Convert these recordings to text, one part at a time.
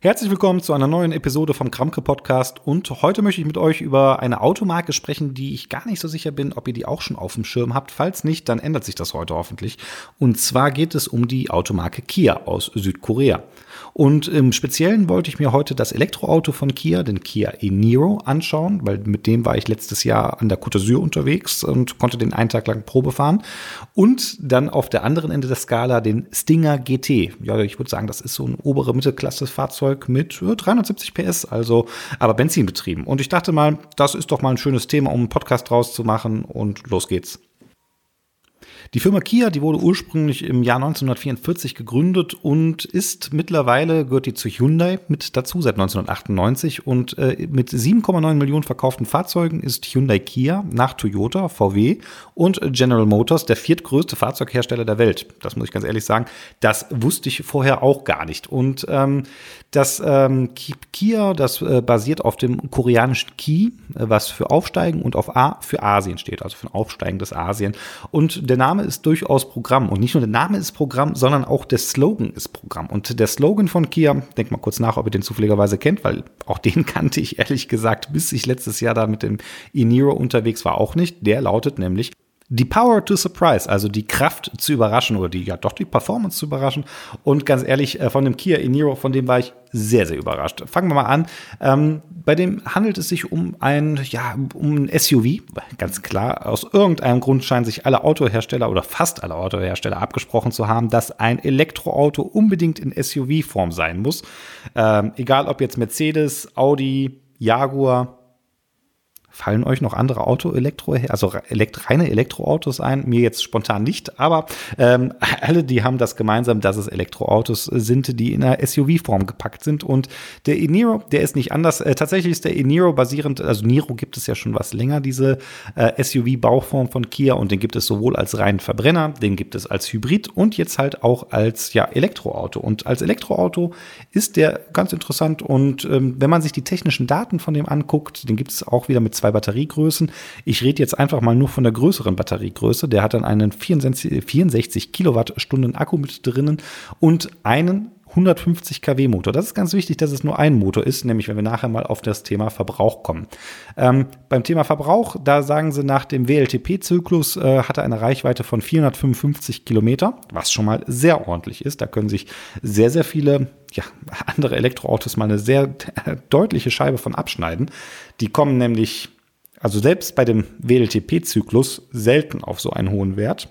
Herzlich willkommen zu einer neuen Episode vom Kramke Podcast und heute möchte ich mit euch über eine Automarke sprechen, die ich gar nicht so sicher bin, ob ihr die auch schon auf dem Schirm habt. Falls nicht, dann ändert sich das heute hoffentlich. Und zwar geht es um die Automarke Kia aus Südkorea. Und im Speziellen wollte ich mir heute das Elektroauto von Kia, den Kia e-Niro, anschauen, weil mit dem war ich letztes Jahr an der Côte d'Azur unterwegs und konnte den einen Tag lang Probe fahren. Und dann auf der anderen Ende der Skala den Stinger GT. Ja, ich würde sagen, das ist so ein obere Mittelklasse-Fahrzeug mit 370 PS, also aber benzinbetrieben. Und ich dachte mal, das ist doch mal ein schönes Thema, um einen Podcast draus zu machen und los geht's. Die Firma Kia, die wurde ursprünglich im Jahr 1944 gegründet und ist mittlerweile, gehört die zu Hyundai mit dazu seit 1998 und äh, mit 7,9 Millionen verkauften Fahrzeugen ist Hyundai Kia nach Toyota, VW und General Motors der viertgrößte Fahrzeughersteller der Welt. Das muss ich ganz ehrlich sagen, das wusste ich vorher auch gar nicht. Und ähm, das ähm, Kia, das äh, basiert auf dem koreanischen Ki, äh, was für Aufsteigen und auf A für Asien steht, also für ein aufsteigendes Asien. Und der Name ist durchaus Programm. Und nicht nur der Name ist Programm, sondern auch der Slogan ist Programm. Und der Slogan von Kia, denk mal kurz nach, ob ihr den zufälligerweise kennt, weil auch den kannte ich ehrlich gesagt, bis ich letztes Jahr da mit dem e-Niro unterwegs war, auch nicht. Der lautet nämlich die Power to Surprise, also die Kraft zu überraschen oder die, ja doch die Performance zu überraschen. Und ganz ehrlich, äh, von dem Kia e-Niro, von dem war ich sehr, sehr überrascht. Fangen wir mal an. Ähm, bei dem handelt es sich um ein, ja, um ein SUV. Ganz klar, aus irgendeinem Grund scheinen sich alle Autohersteller oder fast alle Autohersteller abgesprochen zu haben, dass ein Elektroauto unbedingt in SUV-Form sein muss. Ähm, egal ob jetzt Mercedes, Audi, Jaguar, Fallen euch noch andere Auto, Elektro, also elekt, reine Elektroautos ein? Mir jetzt spontan nicht, aber ähm, alle, die haben das gemeinsam, dass es Elektroautos sind, die in einer SUV-Form gepackt sind. Und der e-Niro, der ist nicht anders. Äh, tatsächlich ist der e-Niro basierend, also Niro gibt es ja schon was länger, diese äh, SUV-Bauform von Kia und den gibt es sowohl als reinen Verbrenner, den gibt es als Hybrid und jetzt halt auch als ja, Elektroauto. Und als Elektroauto ist der ganz interessant und ähm, wenn man sich die technischen Daten von dem anguckt, den gibt es auch wieder mit zwei zwei Batteriegrößen. Ich rede jetzt einfach mal nur von der größeren Batteriegröße. Der hat dann einen 64, 64 Kilowattstunden Akku mit drinnen und einen 150 kW Motor. Das ist ganz wichtig, dass es nur ein Motor ist, nämlich wenn wir nachher mal auf das Thema Verbrauch kommen. Ähm, beim Thema Verbrauch, da sagen sie nach dem WLTP-Zyklus äh, hat er eine Reichweite von 455 Kilometer, was schon mal sehr ordentlich ist. Da können sich sehr, sehr viele ja, andere Elektroautos mal eine sehr deutliche Scheibe von abschneiden. Die kommen nämlich also selbst bei dem WLTP-Zyklus selten auf so einen hohen Wert.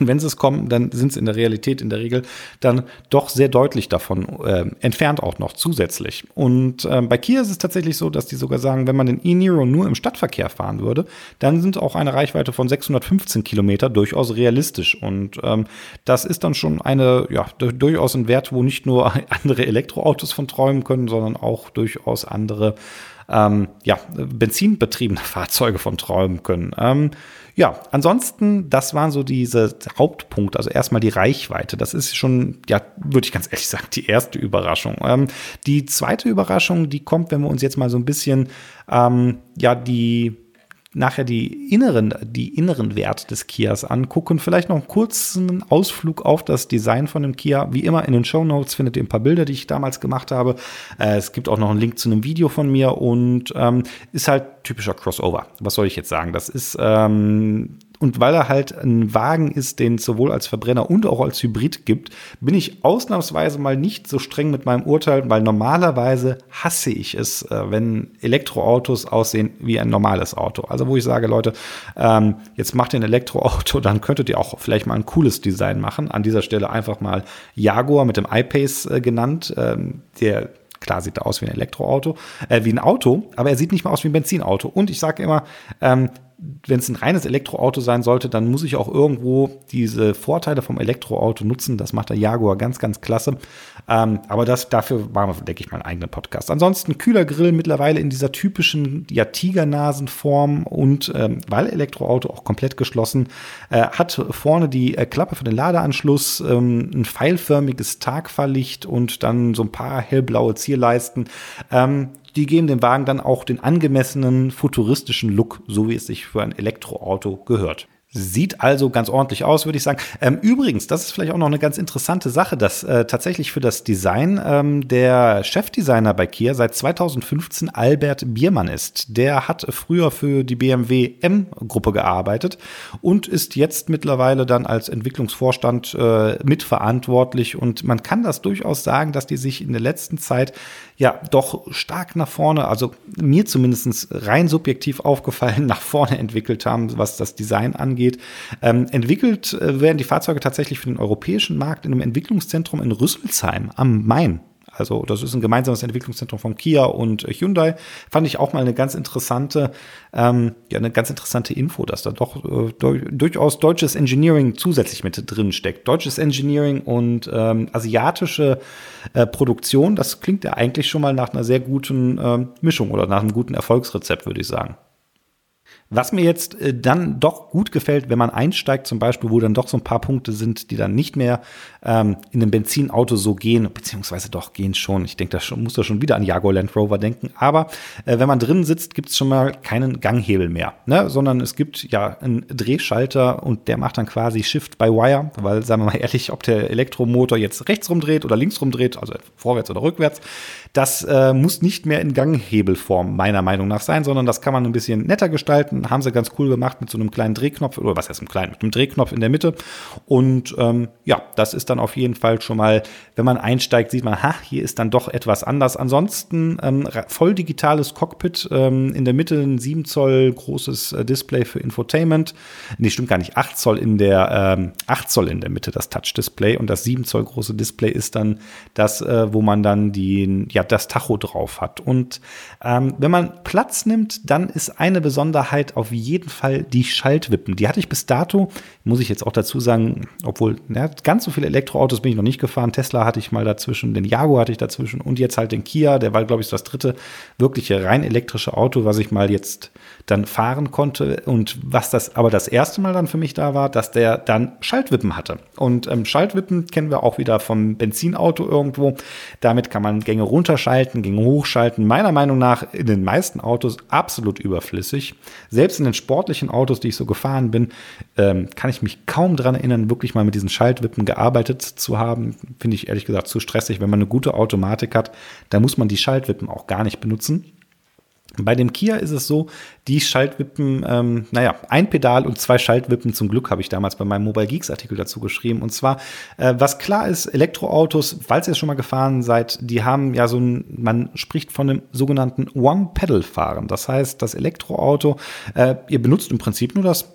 Und wenn sie es kommen, dann sind sie in der Realität in der Regel dann doch sehr deutlich davon äh, entfernt auch noch zusätzlich. Und äh, bei Kia ist es tatsächlich so, dass die sogar sagen, wenn man den e-Niro nur im Stadtverkehr fahren würde, dann sind auch eine Reichweite von 615 Kilometer durchaus realistisch. Und ähm, das ist dann schon eine, ja, durchaus ein Wert, wo nicht nur andere Elektroautos von träumen können, sondern auch durchaus andere ähm, ja, benzinbetriebene Fahrzeuge von träumen können. Ähm, ja, ansonsten, das waren so diese Hauptpunkte. Also erstmal die Reichweite. Das ist schon, ja, würde ich ganz ehrlich sagen, die erste Überraschung. Ähm, die zweite Überraschung, die kommt, wenn wir uns jetzt mal so ein bisschen, ähm, ja, die nachher die inneren, die inneren Werte des Kias angucken. Vielleicht noch einen kurzen Ausflug auf das Design von dem Kia. Wie immer in den Show Notes findet ihr ein paar Bilder, die ich damals gemacht habe. Äh, es gibt auch noch einen Link zu einem Video von mir und ähm, ist halt typischer Crossover. Was soll ich jetzt sagen? Das ist ähm, und weil er halt ein Wagen ist, den es sowohl als Verbrenner und auch als Hybrid gibt, bin ich ausnahmsweise mal nicht so streng mit meinem Urteil, weil normalerweise hasse ich es, äh, wenn Elektroautos aussehen wie ein normales Auto. Also wo ich sage, Leute, ähm, jetzt macht ihr ein Elektroauto, dann könntet ihr auch vielleicht mal ein cooles Design machen. An dieser Stelle einfach mal Jaguar mit dem iPace äh, genannt. Ähm, der Klar sieht er aus wie ein Elektroauto, äh, wie ein Auto, aber er sieht nicht mal aus wie ein Benzinauto. Und ich sage immer, ähm, wenn es ein reines Elektroauto sein sollte, dann muss ich auch irgendwo diese Vorteile vom Elektroauto nutzen. Das macht der Jaguar ganz, ganz klasse. Ähm, aber das, dafür machen wir, denke ich, mal einen eigenen Podcast. Ansonsten kühler Grill mittlerweile in dieser typischen ja, Tigernasenform und ähm, weil Elektroauto auch komplett geschlossen, äh, hat vorne die äh, Klappe für den Ladeanschluss, ähm, ein pfeilförmiges Tagfahrlicht und dann so ein paar hellblaue Zierleisten. Die geben dem Wagen dann auch den angemessenen futuristischen Look, so wie es sich für ein Elektroauto gehört. Sieht also ganz ordentlich aus, würde ich sagen. Ähm, übrigens, das ist vielleicht auch noch eine ganz interessante Sache, dass äh, tatsächlich für das Design ähm, der Chefdesigner bei Kia seit 2015 Albert Biermann ist. Der hat früher für die BMW M-Gruppe gearbeitet und ist jetzt mittlerweile dann als Entwicklungsvorstand äh, mitverantwortlich. Und man kann das durchaus sagen, dass die sich in der letzten Zeit ja doch stark nach vorne, also mir zumindest rein subjektiv aufgefallen, nach vorne entwickelt haben, was das Design angeht. Ähm, entwickelt äh, werden die Fahrzeuge tatsächlich für den europäischen Markt in einem Entwicklungszentrum in Rüsselsheim am Main. Also das ist ein gemeinsames Entwicklungszentrum von Kia und Hyundai. Fand ich auch mal eine ganz interessante, ähm, ja, eine ganz interessante Info, dass da doch äh, durchaus deutsches Engineering zusätzlich mit drin steckt. Deutsches Engineering und ähm, asiatische äh, Produktion, das klingt ja eigentlich schon mal nach einer sehr guten äh, Mischung oder nach einem guten Erfolgsrezept, würde ich sagen. Was mir jetzt äh, dann doch gut gefällt, wenn man einsteigt, zum Beispiel, wo dann doch so ein paar Punkte sind, die dann nicht mehr ähm, in einem Benzinauto so gehen, beziehungsweise doch gehen schon. Ich denke, da muss da schon wieder an Jaguar Land Rover denken. Aber äh, wenn man drin sitzt, gibt es schon mal keinen Ganghebel mehr, ne? sondern es gibt ja einen Drehschalter und der macht dann quasi Shift by Wire, weil, sagen wir mal ehrlich, ob der Elektromotor jetzt rechts rumdreht oder links rumdreht, also vorwärts oder rückwärts, das äh, muss nicht mehr in Ganghebelform meiner Meinung nach sein, sondern das kann man ein bisschen netter gestalten. Haben sie ganz cool gemacht mit so einem kleinen Drehknopf oder was heißt einem kleinen, mit einem Drehknopf in der Mitte. Und ähm, ja, das ist dann auf jeden Fall schon mal, wenn man einsteigt, sieht man, ha, hier ist dann doch etwas anders. Ansonsten ähm, voll digitales Cockpit, ähm, in der Mitte ein 7 Zoll großes äh, Display für Infotainment. Nee, stimmt gar nicht, 8 Zoll in der ähm, 8 Zoll in der Mitte das Touch-Display und das 7 Zoll große Display ist dann das, äh, wo man dann die, ja, das Tacho drauf hat. Und ähm, wenn man Platz nimmt, dann ist eine Besonderheit auf jeden Fall die Schaltwippen. Die hatte ich bis dato, muss ich jetzt auch dazu sagen, obwohl ja, ganz so viele Elektroautos bin ich noch nicht gefahren. Tesla hatte ich mal dazwischen, den Jaguar hatte ich dazwischen und jetzt halt den Kia. Der war, glaube ich, das dritte wirkliche rein elektrische Auto, was ich mal jetzt dann fahren konnte. Und was das aber das erste Mal dann für mich da war, dass der dann Schaltwippen hatte. Und ähm, Schaltwippen kennen wir auch wieder vom Benzinauto irgendwo. Damit kann man Gänge runterschalten, Gänge hochschalten. Meiner Meinung nach in den meisten Autos absolut überflüssig. Selbst in den sportlichen Autos, die ich so gefahren bin, ähm, kann ich mich kaum daran erinnern, wirklich mal mit diesen Schaltwippen gearbeitet zu haben. Finde ich ehrlich gesagt zu stressig. Wenn man eine gute Automatik hat, dann muss man die Schaltwippen auch gar nicht benutzen. Bei dem Kia ist es so, die Schaltwippen, ähm, naja, ein Pedal und zwei Schaltwippen zum Glück habe ich damals bei meinem Mobile Geeks Artikel dazu geschrieben. Und zwar, äh, was klar ist, Elektroautos, falls ihr schon mal gefahren seid, die haben ja so ein, man spricht von einem sogenannten One-Pedal-Fahren. Das heißt, das Elektroauto, äh, ihr benutzt im Prinzip nur das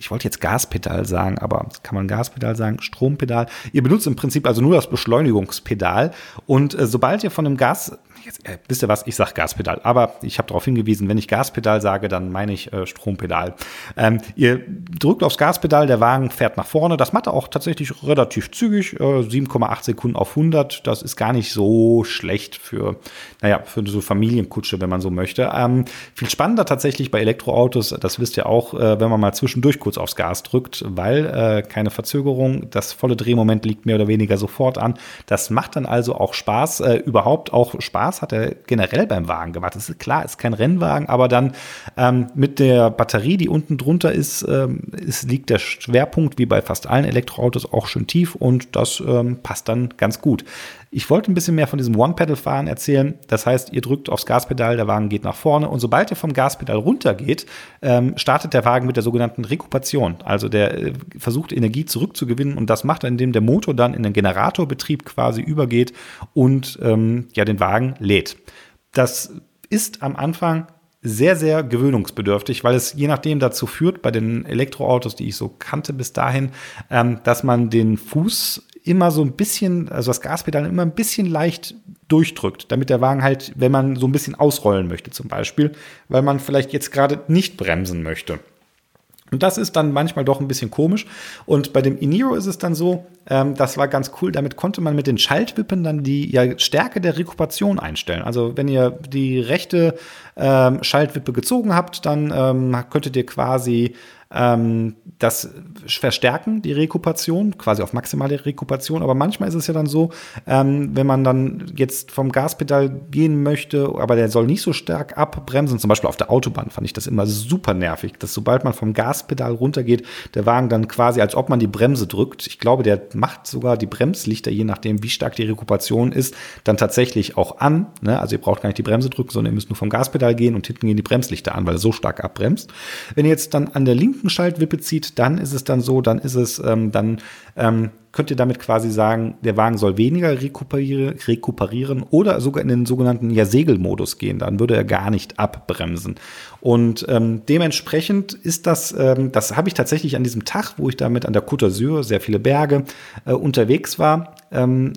ich wollte jetzt Gaspedal sagen, aber kann man Gaspedal sagen, Strompedal. Ihr benutzt im Prinzip also nur das Beschleunigungspedal und äh, sobald ihr von einem Gas, jetzt, äh, wisst ihr was, ich sage Gaspedal, aber ich habe darauf hingewiesen, wenn ich Gaspedal sage, dann meine ich äh, Strompedal. Ähm, ihr drückt aufs Gaspedal, der Wagen fährt nach vorne. Das macht er auch tatsächlich relativ zügig, äh, 7,8 Sekunden auf 100. Das ist gar nicht so schlecht für, naja, für so Familienkutsche, wenn man so möchte. Ähm, viel spannender tatsächlich bei Elektroautos, das wisst ihr auch, äh, wenn man mal zwischendurch kurz aufs Gas drückt, weil äh, keine Verzögerung, das volle Drehmoment liegt mehr oder weniger sofort an. Das macht dann also auch Spaß, äh, überhaupt auch Spaß hat er generell beim Wagen gemacht. Das ist klar, ist kein Rennwagen, aber dann ähm, mit der Batterie, die unten drunter ist, ähm, ist, liegt der Schwerpunkt wie bei fast allen Elektroautos auch schön tief und das ähm, passt dann ganz gut. Ich wollte ein bisschen mehr von diesem One-Pedal-Fahren erzählen. Das heißt, ihr drückt aufs Gaspedal, der Wagen geht nach vorne und sobald ihr vom Gaspedal runtergeht, ähm, startet der Wagen mit der sogenannten Rekupation. Also der äh, versucht Energie zurückzugewinnen und das macht er, indem der Motor dann in den Generatorbetrieb quasi übergeht und ähm, ja den Wagen lädt. Das ist am Anfang sehr, sehr gewöhnungsbedürftig, weil es je nachdem dazu führt, bei den Elektroautos, die ich so kannte bis dahin, ähm, dass man den Fuß immer so ein bisschen, also das Gaspedal immer ein bisschen leicht durchdrückt, damit der Wagen halt, wenn man so ein bisschen ausrollen möchte zum Beispiel, weil man vielleicht jetzt gerade nicht bremsen möchte. Und das ist dann manchmal doch ein bisschen komisch. Und bei dem Eniro ist es dann so, ähm, das war ganz cool, damit konnte man mit den Schaltwippen dann die ja, Stärke der Rekuperation einstellen. Also wenn ihr die rechte ähm, Schaltwippe gezogen habt, dann ähm, könntet ihr quasi ähm, das verstärken die Rekupation, quasi auf maximale Rekupation. Aber manchmal ist es ja dann so, ähm, wenn man dann jetzt vom Gaspedal gehen möchte, aber der soll nicht so stark abbremsen, zum Beispiel auf der Autobahn fand ich das immer super nervig, dass sobald man vom Gaspedal runtergeht, der Wagen dann quasi, als ob man die Bremse drückt. Ich glaube, der macht sogar die Bremslichter, je nachdem, wie stark die Rekupation ist, dann tatsächlich auch an. Ne? Also ihr braucht gar nicht die Bremse drücken, sondern ihr müsst nur vom Gaspedal gehen und hinten gehen die Bremslichter an, weil er so stark abbremst. Wenn ihr jetzt dann an der linken Schaltwippe zieht, dann ist es dann so, dann ist es, ähm, dann ähm, könnt ihr damit quasi sagen, der Wagen soll weniger rekuperieren, rekuperieren oder sogar in den sogenannten ja, Segelmodus gehen. Dann würde er gar nicht abbremsen. Und ähm, dementsprechend ist das, ähm, das habe ich tatsächlich an diesem Tag, wo ich damit an der Côte d'Azur, sehr viele Berge, äh, unterwegs war, ähm,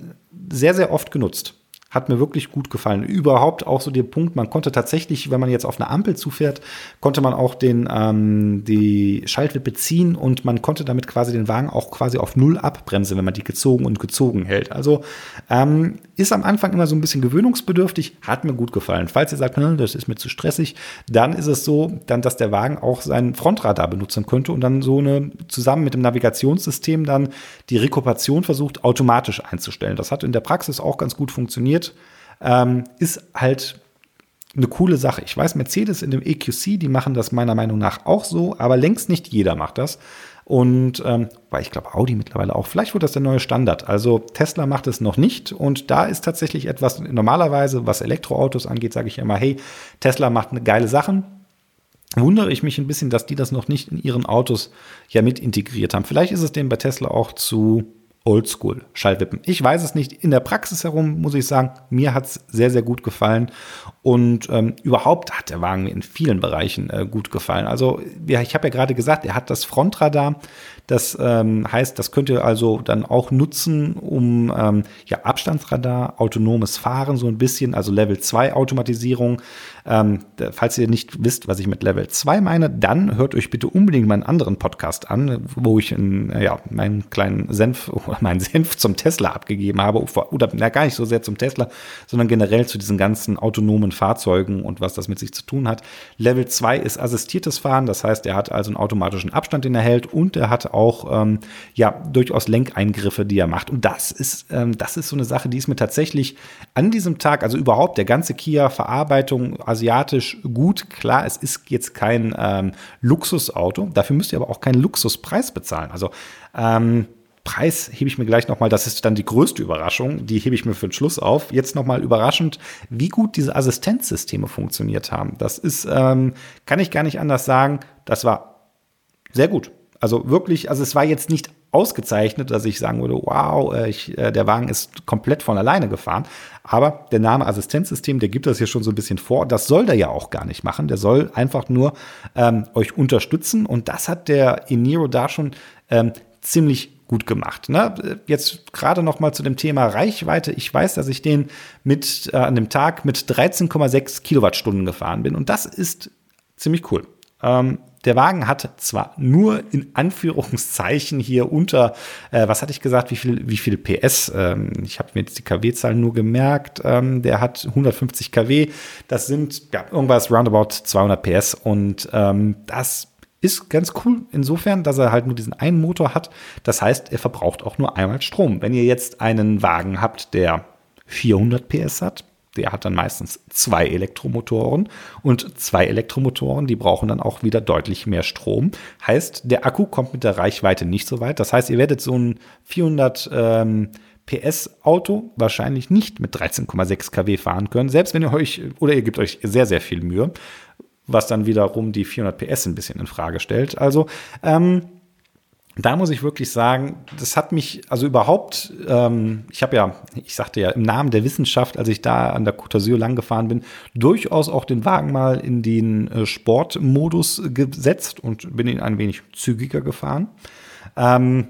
sehr, sehr oft genutzt. Hat mir wirklich gut gefallen. Überhaupt auch so der Punkt, man konnte tatsächlich, wenn man jetzt auf eine Ampel zufährt, konnte man auch den, ähm, die Schaltwippe ziehen und man konnte damit quasi den Wagen auch quasi auf Null abbremsen, wenn man die gezogen und gezogen hält. Also ähm, ist am Anfang immer so ein bisschen gewöhnungsbedürftig, hat mir gut gefallen. Falls ihr sagt, das ist mir zu stressig, dann ist es so, dann, dass der Wagen auch seinen Frontradar benutzen könnte und dann so eine zusammen mit dem Navigationssystem dann die Rekuperation versucht automatisch einzustellen. Das hat in der Praxis auch ganz gut funktioniert ähm, ist halt eine coole Sache. Ich weiß, Mercedes in dem EQC, die machen das meiner Meinung nach auch so, aber längst nicht jeder macht das. Und ähm, weil ich glaube, Audi mittlerweile auch. Vielleicht wird das der neue Standard. Also Tesla macht es noch nicht. Und da ist tatsächlich etwas, normalerweise, was Elektroautos angeht, sage ich immer, hey, Tesla macht eine geile Sachen. Wundere ich mich ein bisschen, dass die das noch nicht in ihren Autos ja mit integriert haben. Vielleicht ist es denen bei Tesla auch zu Oldschool Schallwippen. Ich weiß es nicht. In der Praxis herum muss ich sagen, mir hat es sehr, sehr gut gefallen. Und ähm, überhaupt hat der Wagen mir in vielen Bereichen äh, gut gefallen. Also, ja, ich habe ja gerade gesagt, er hat das Frontradar. Das ähm, heißt, das könnt ihr also dann auch nutzen, um ähm, ja, Abstandsradar, autonomes Fahren so ein bisschen, also Level 2 Automatisierung. Ähm, falls ihr nicht wisst, was ich mit Level 2 meine, dann hört euch bitte unbedingt meinen anderen Podcast an, wo ich in, ja, meinen kleinen Senf, meinen Senf zum Tesla abgegeben habe. Oder na, gar nicht so sehr zum Tesla, sondern generell zu diesen ganzen autonomen Fahrzeugen und was das mit sich zu tun hat. Level 2 ist assistiertes Fahren, das heißt, er hat also einen automatischen Abstand, den er hält und er hat auch ähm, ja durchaus Lenkeingriffe, die er macht. Und das ist, ähm, das ist so eine Sache, die ist mir tatsächlich an diesem Tag, also überhaupt der ganze Kia-Verarbeitung asiatisch gut. Klar, es ist jetzt kein ähm, Luxusauto, dafür müsst ihr aber auch keinen Luxuspreis bezahlen. Also ähm, Preis hebe ich mir gleich nochmal, das ist dann die größte Überraschung, die hebe ich mir für den Schluss auf. Jetzt nochmal überraschend, wie gut diese Assistenzsysteme funktioniert haben. Das ist, ähm, kann ich gar nicht anders sagen, das war sehr gut. Also wirklich, also es war jetzt nicht ausgezeichnet, dass ich sagen würde, wow, äh, ich, äh, der Wagen ist komplett von alleine gefahren. Aber der Name Assistenzsystem, der gibt das hier schon so ein bisschen vor. Das soll der ja auch gar nicht machen. Der soll einfach nur ähm, euch unterstützen. Und das hat der Eniro da schon ähm, ziemlich gut gemacht. Ne? Jetzt gerade noch mal zu dem Thema Reichweite. Ich weiß, dass ich den mit äh, an dem Tag mit 13,6 Kilowattstunden gefahren bin und das ist ziemlich cool. Ähm, der Wagen hat zwar nur in Anführungszeichen hier unter, äh, was hatte ich gesagt, wie viel, wie viel PS? Ähm, ich habe mir jetzt die KW-Zahlen nur gemerkt. Ähm, der hat 150 kW. Das sind ja irgendwas roundabout 200 PS und ähm, das ist ganz cool insofern, dass er halt nur diesen einen Motor hat. Das heißt, er verbraucht auch nur einmal Strom. Wenn ihr jetzt einen Wagen habt, der 400 PS hat, der hat dann meistens zwei Elektromotoren und zwei Elektromotoren, die brauchen dann auch wieder deutlich mehr Strom. Heißt, der Akku kommt mit der Reichweite nicht so weit. Das heißt, ihr werdet so ein 400 ähm, PS Auto wahrscheinlich nicht mit 13,6 kW fahren können, selbst wenn ihr euch oder ihr gebt euch sehr, sehr viel Mühe was dann wiederum die 400 PS ein bisschen in Frage stellt. Also ähm, da muss ich wirklich sagen, das hat mich, also überhaupt, ähm, ich habe ja, ich sagte ja, im Namen der Wissenschaft, als ich da an der Côte d'Azur lang gefahren bin, durchaus auch den Wagen mal in den äh, Sportmodus gesetzt und bin ihn ein wenig zügiger gefahren. Ähm,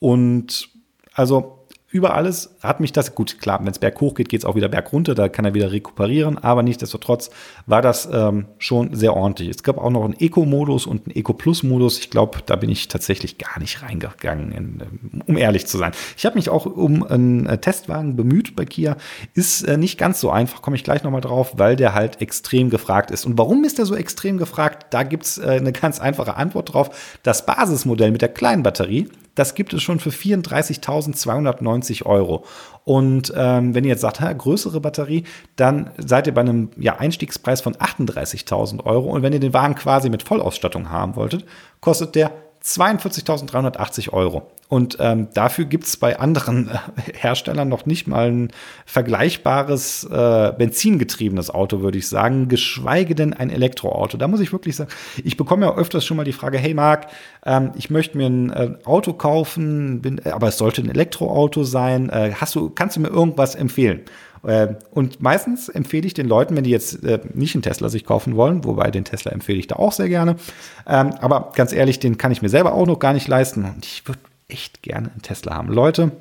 und also über alles hat mich das, gut, klar, wenn es berghoch geht, geht es auch wieder bergunter, da kann er wieder rekuperieren, aber nichtsdestotrotz war das ähm, schon sehr ordentlich. Es gab auch noch einen Eco-Modus und einen Eco-Plus-Modus. Ich glaube, da bin ich tatsächlich gar nicht reingegangen, in, ähm, um ehrlich zu sein. Ich habe mich auch um einen äh, Testwagen bemüht bei Kia. Ist äh, nicht ganz so einfach, komme ich gleich nochmal drauf, weil der halt extrem gefragt ist. Und warum ist der so extrem gefragt? Da gibt's äh, eine ganz einfache Antwort drauf. Das Basismodell mit der kleinen Batterie das gibt es schon für 34.290 Euro. Und ähm, wenn ihr jetzt sagt, ha, größere Batterie, dann seid ihr bei einem ja, Einstiegspreis von 38.000 Euro. Und wenn ihr den Wagen quasi mit Vollausstattung haben wolltet, kostet der 42.380 Euro. Und ähm, dafür gibt es bei anderen äh, Herstellern noch nicht mal ein vergleichbares äh, benzingetriebenes Auto, würde ich sagen, geschweige denn ein Elektroauto. Da muss ich wirklich sagen, ich bekomme ja öfters schon mal die Frage, hey Marc, ähm, ich möchte mir ein äh, Auto kaufen, bin, äh, aber es sollte ein Elektroauto sein. Äh, hast du, kannst du mir irgendwas empfehlen? Äh, und meistens empfehle ich den Leuten, wenn die jetzt äh, nicht einen Tesla sich kaufen wollen, wobei den Tesla empfehle ich da auch sehr gerne. Ähm, aber ganz ehrlich, den kann ich mir selber auch noch gar nicht leisten. Und ich würde echt gerne einen Tesla haben. Leute,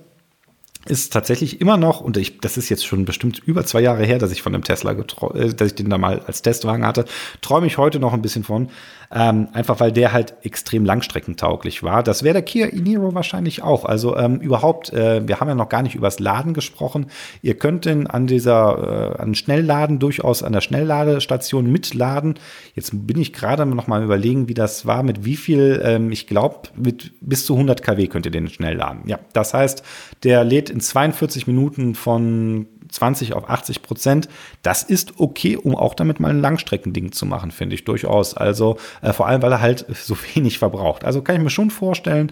ist tatsächlich immer noch, und ich, das ist jetzt schon bestimmt über zwei Jahre her, dass ich von dem Tesla, äh, dass ich den da mal als Testwagen hatte, träume ich heute noch ein bisschen von. Ähm, einfach weil der halt extrem langstreckentauglich war. Das wäre der Kia e-Niro wahrscheinlich auch. Also ähm, überhaupt, äh, wir haben ja noch gar nicht übers Laden gesprochen. Ihr könnt den an dieser, äh, an Schnellladen durchaus an der Schnellladestation mitladen. Jetzt bin ich gerade noch mal überlegen, wie das war, mit wie viel, ähm, ich glaube, mit bis zu 100 kW könnt ihr den schnell laden. Ja, das heißt, der lädt in 42 Minuten von 20 auf 80 Prozent. Das ist okay, um auch damit mal ein Langstreckending zu machen, finde ich durchaus. Also äh, vor allem, weil er halt so wenig verbraucht. Also kann ich mir schon vorstellen,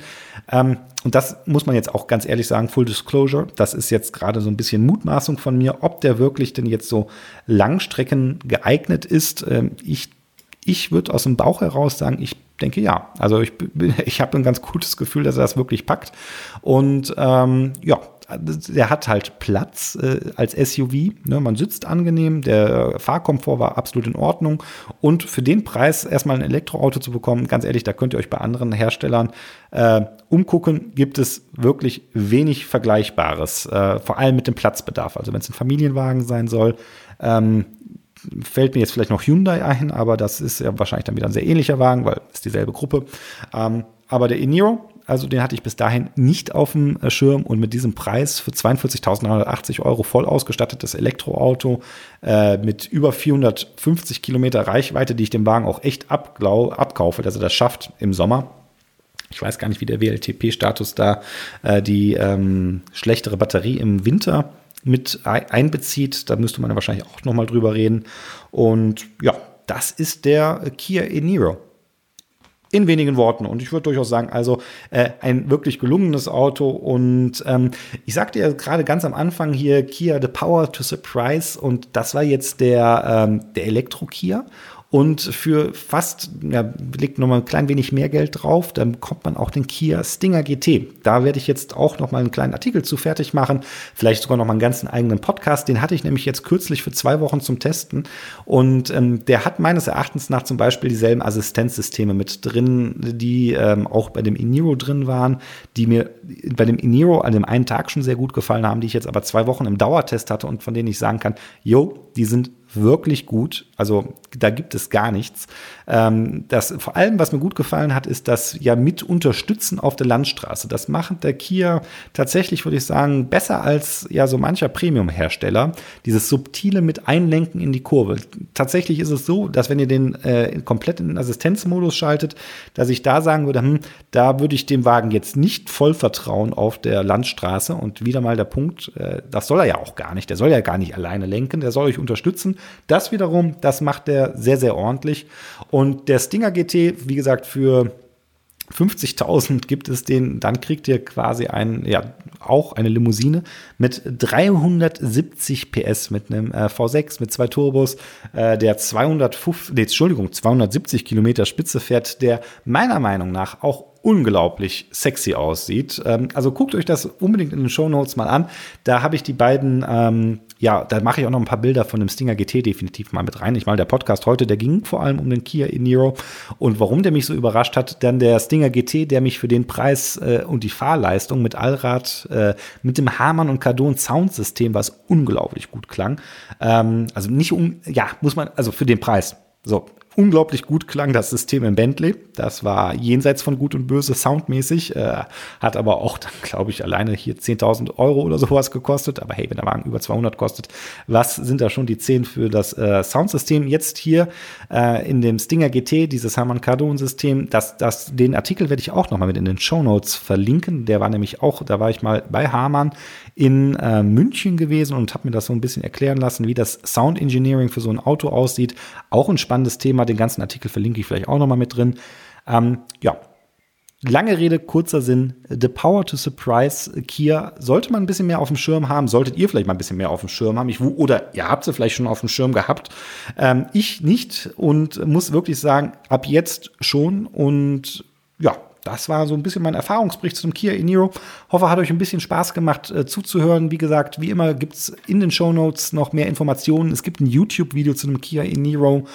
ähm, und das muss man jetzt auch ganz ehrlich sagen, Full Disclosure, das ist jetzt gerade so ein bisschen Mutmaßung von mir, ob der wirklich denn jetzt so Langstrecken geeignet ist. Ähm, ich ich würde aus dem Bauch heraus sagen, ich denke ja. Also ich, ich habe ein ganz gutes Gefühl, dass er das wirklich packt. Und ähm, ja, der hat halt Platz äh, als SUV. Ne? Man sitzt angenehm, der Fahrkomfort war absolut in Ordnung. Und für den Preis erstmal ein Elektroauto zu bekommen, ganz ehrlich, da könnt ihr euch bei anderen Herstellern äh, umgucken, gibt es wirklich wenig Vergleichbares, äh, vor allem mit dem Platzbedarf. Also wenn es ein Familienwagen sein soll, ähm, fällt mir jetzt vielleicht noch Hyundai ein, aber das ist ja wahrscheinlich dann wieder ein sehr ähnlicher Wagen, weil es dieselbe Gruppe. Ähm, aber der e-Niro also den hatte ich bis dahin nicht auf dem äh, Schirm und mit diesem Preis für 42.980 Euro voll ausgestattetes Elektroauto äh, mit über 450 Kilometer Reichweite, die ich dem Wagen auch echt abkaufe, dass er das schafft im Sommer. Ich weiß gar nicht, wie der WLTP-Status da äh, die ähm, schlechtere Batterie im Winter mit einbezieht. Da müsste man wahrscheinlich auch noch mal drüber reden. Und ja, das ist der Kia e-Niro. In wenigen Worten. Und ich würde durchaus sagen, also äh, ein wirklich gelungenes Auto. Und ähm, ich sagte ja gerade ganz am Anfang hier Kia The Power to Surprise. Und das war jetzt der, ähm, der Elektro-Kia. Und für fast, ja, legt nochmal ein klein wenig mehr Geld drauf, dann bekommt man auch den Kia Stinger GT. Da werde ich jetzt auch nochmal einen kleinen Artikel zu fertig machen. Vielleicht sogar nochmal einen ganzen eigenen Podcast. Den hatte ich nämlich jetzt kürzlich für zwei Wochen zum Testen. Und ähm, der hat meines Erachtens nach zum Beispiel dieselben Assistenzsysteme mit drin, die ähm, auch bei dem Eniro drin waren, die mir bei dem Eniro an dem einen Tag schon sehr gut gefallen haben, die ich jetzt aber zwei Wochen im Dauertest hatte und von denen ich sagen kann, yo, die sind wirklich gut. Also da gibt es gar nichts. Ähm, das, vor allem, was mir gut gefallen hat, ist das ja mit Unterstützen auf der Landstraße. Das macht der Kia tatsächlich, würde ich sagen, besser als ja so mancher Premium-Hersteller. Dieses subtile mit Einlenken in die Kurve. Tatsächlich ist es so, dass wenn ihr den äh, komplett in den Assistenzmodus schaltet, dass ich da sagen würde, hm, da würde ich dem Wagen jetzt nicht voll vertrauen auf der Landstraße. Und wieder mal der Punkt, äh, das soll er ja auch gar nicht. Der soll ja gar nicht alleine lenken, der soll euch unterstützen. Das wiederum, das macht er sehr, sehr ordentlich. Und der Stinger GT, wie gesagt, für 50.000 gibt es den, dann kriegt ihr quasi ein, ja, auch eine Limousine mit 370 PS, mit einem äh, V6, mit zwei Turbos, äh, der 205, nee, Entschuldigung, 270 Kilometer Spitze fährt, der meiner Meinung nach auch unglaublich sexy aussieht. Ähm, also guckt euch das unbedingt in den Show Notes mal an. Da habe ich die beiden ähm, ja, da mache ich auch noch ein paar Bilder von dem Stinger GT definitiv mal mit rein. Ich meine, der Podcast heute, der ging vor allem um den Kia e-Niro. Und warum der mich so überrascht hat, dann der Stinger GT, der mich für den Preis äh, und die Fahrleistung mit Allrad, äh, mit dem Hamann und Cardon Soundsystem, was unglaublich gut klang. Ähm, also nicht um, ja, muss man, also für den Preis. So, unglaublich gut klang das System im Bentley. Das war jenseits von Gut und Böse soundmäßig, äh, hat aber auch glaube ich, alleine hier 10.000 Euro oder sowas gekostet. Aber hey, wenn der Wagen über 200 kostet, was sind da schon die 10 für das äh, Soundsystem? Jetzt hier äh, in dem Stinger GT, dieses Harman Kardon System, das, das, den Artikel werde ich auch nochmal mit in den Show Notes verlinken. Der war nämlich auch, da war ich mal bei Harman in äh, München gewesen und habe mir das so ein bisschen erklären lassen, wie das Sound Engineering für so ein Auto aussieht. Auch ein spannendes Thema. Den ganzen Artikel verlinke ich vielleicht auch noch mal mit drin. Ähm, ja, Lange Rede, kurzer Sinn. The Power to Surprise Kia sollte man ein bisschen mehr auf dem Schirm haben. Solltet ihr vielleicht mal ein bisschen mehr auf dem Schirm haben. Ich, oder ihr habt sie vielleicht schon auf dem Schirm gehabt. Ähm, ich nicht und muss wirklich sagen, ab jetzt schon. Und ja, das war so ein bisschen mein Erfahrungsbericht zum Kia e-Niro. Hoffe, hat euch ein bisschen Spaß gemacht äh, zuzuhören. Wie gesagt, wie immer gibt es in den Show Notes noch mehr Informationen. Es gibt ein YouTube-Video zu dem Kia e-Niro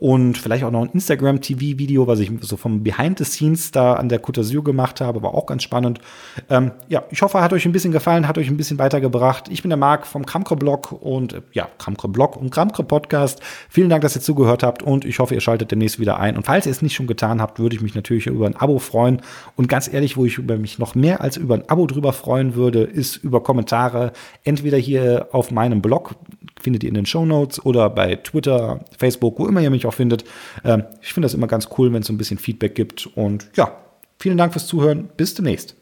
und vielleicht auch noch ein Instagram-TV-Video, was ich so vom Behind the Scenes da an der Côte d'Azur gemacht habe, war auch ganz spannend. Ähm, ja, ich hoffe, hat euch ein bisschen gefallen, hat euch ein bisschen weitergebracht. Ich bin der Marc vom Kramkre-Blog und äh, ja, Kramkre-Blog und Kramkre-Podcast. Vielen Dank, dass ihr zugehört habt und ich hoffe, ihr schaltet demnächst wieder ein. Und falls ihr es nicht schon getan habt, würde ich mich natürlich über ein Abo freuen. Und ganz ehrlich, wo ich über mich noch mehr als über ein Abo drüber freuen würde, ist über Kommentare. Entweder hier auf meinem Blog, findet ihr in den Show Notes oder bei Twitter, Facebook, wo immer ihr mich auch findet. Ähm, ich finde das immer ganz cool, wenn es so ein bisschen Feedback gibt. Und ja, vielen Dank fürs Zuhören. Bis demnächst.